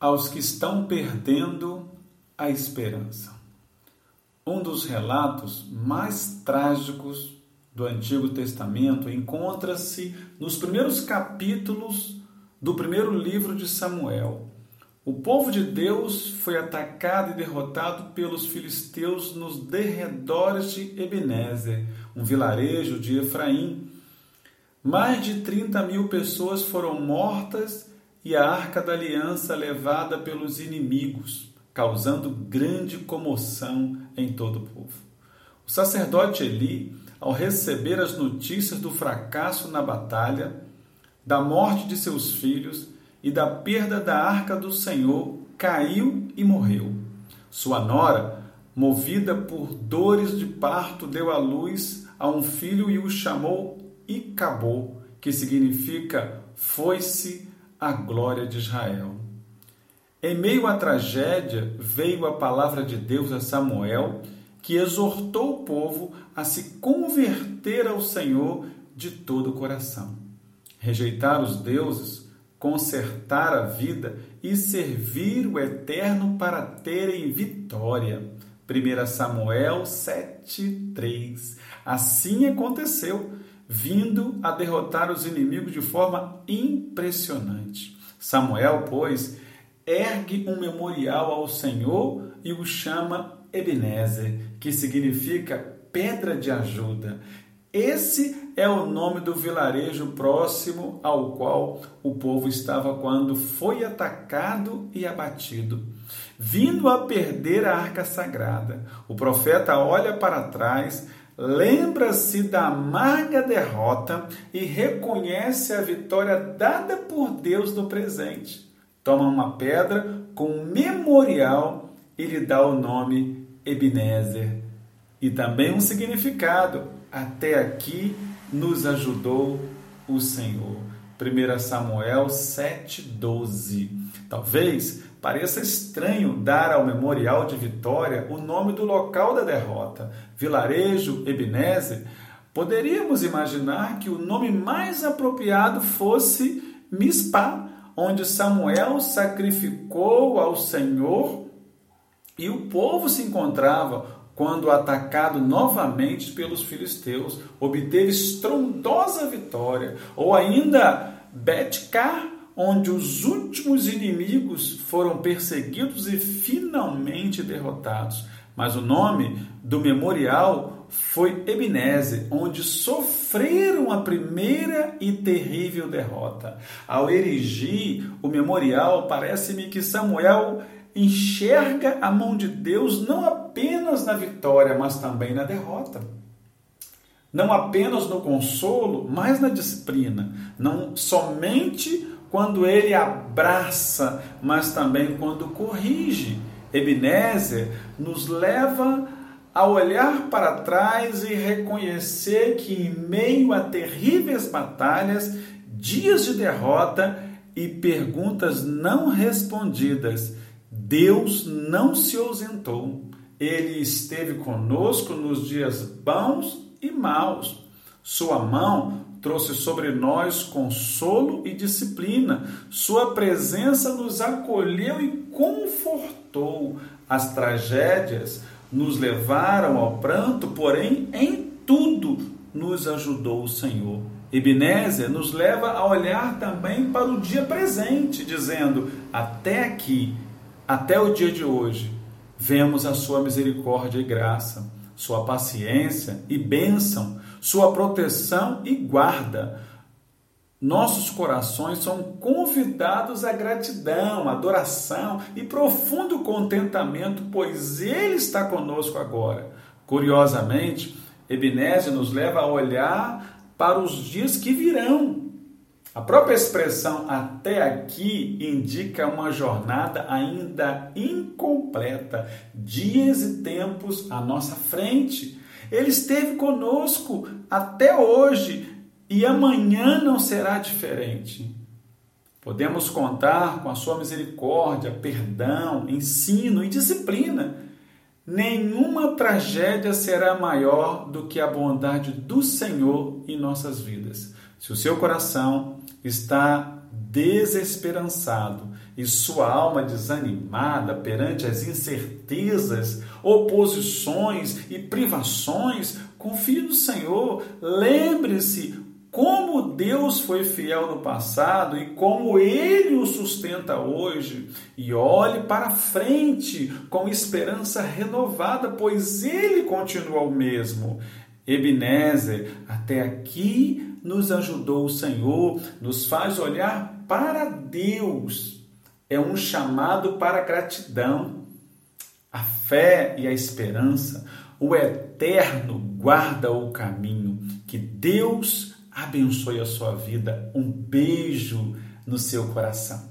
aos que estão perdendo a esperança. Um dos relatos mais trágicos do Antigo Testamento encontra-se nos primeiros capítulos do primeiro livro de Samuel. O povo de Deus foi atacado e derrotado pelos filisteus nos derredores de Ebenezer, um vilarejo de Efraim. Mais de 30 mil pessoas foram mortas e a arca da aliança levada pelos inimigos causando grande comoção em todo o povo. O sacerdote Eli, ao receber as notícias do fracasso na batalha, da morte de seus filhos e da perda da arca do Senhor, caiu e morreu. Sua nora, movida por dores de parto, deu à luz a um filho e o chamou Icabô, que significa foi-se a glória de Israel. Em meio à tragédia, veio a palavra de Deus a Samuel, que exortou o povo a se converter ao Senhor de todo o coração. Rejeitar os deuses, consertar a vida e servir o Eterno para terem vitória. 1 Samuel 7,3. Assim aconteceu, vindo a derrotar os inimigos de forma impressionante. Samuel, pois, ergue um memorial ao Senhor e o chama Ebenezer, que significa pedra de ajuda. Esse é o nome do vilarejo próximo ao qual o povo estava quando foi atacado e abatido. Vindo a perder a arca sagrada, o profeta olha para trás, lembra-se da amarga derrota e reconhece a vitória dada por Deus no presente toma uma pedra com um memorial e lhe dá o nome Ebenezer. E também um significado: até aqui nos ajudou o Senhor. 1 Samuel 7,12. Talvez pareça estranho dar ao memorial de vitória o nome do local da derrota, Vilarejo Ebenezer. Poderíamos imaginar que o nome mais apropriado fosse Mispá, onde Samuel sacrificou ao Senhor e o povo se encontrava quando atacado novamente pelos filisteus, obteve estrondosa vitória, ou ainda Betcar, onde os últimos inimigos foram perseguidos e finalmente derrotados. Mas o nome do memorial foi Ebenezer, onde sofreram a primeira e terrível derrota. Ao erigir o memorial, parece-me que Samuel enxerga a mão de Deus não apenas na vitória, mas também na derrota. Não apenas no consolo, mas na disciplina. Não somente quando ele abraça, mas também quando corrige. Ebenezer nos leva a olhar para trás e reconhecer que, em meio a terríveis batalhas, dias de derrota e perguntas não respondidas, Deus não se ausentou. Ele esteve conosco nos dias bons e maus. Sua mão trouxe sobre nós consolo e disciplina. Sua presença nos acolheu e confortou. As tragédias nos levaram ao pranto, porém em tudo nos ajudou o Senhor. Ebenezer nos leva a olhar também para o dia presente, dizendo: até aqui, até o dia de hoje, vemos a sua misericórdia e graça, sua paciência e bênção, sua proteção e guarda nossos corações são convidados à gratidão, adoração e profundo contentamento, pois Ele está conosco agora. Curiosamente, Ebenezer nos leva a olhar para os dias que virão. A própria expressão até aqui indica uma jornada ainda incompleta, dias e tempos à nossa frente. Ele esteve conosco até hoje e amanhã não será diferente. Podemos contar com a sua misericórdia, perdão, ensino e disciplina. Nenhuma tragédia será maior do que a bondade do Senhor em nossas vidas. Se o seu coração está desesperançado e sua alma desanimada perante as incertezas, oposições e privações, confie no Senhor. Lembre-se como Deus foi fiel no passado e como Ele o sustenta hoje. E olhe para frente com esperança renovada, pois Ele continua o mesmo. Ebenezer, até aqui nos ajudou o Senhor, nos faz olhar para Deus. É um chamado para a gratidão. A fé e a esperança, o eterno guarda o caminho. Que Deus abençoe a sua vida. Um beijo no seu coração.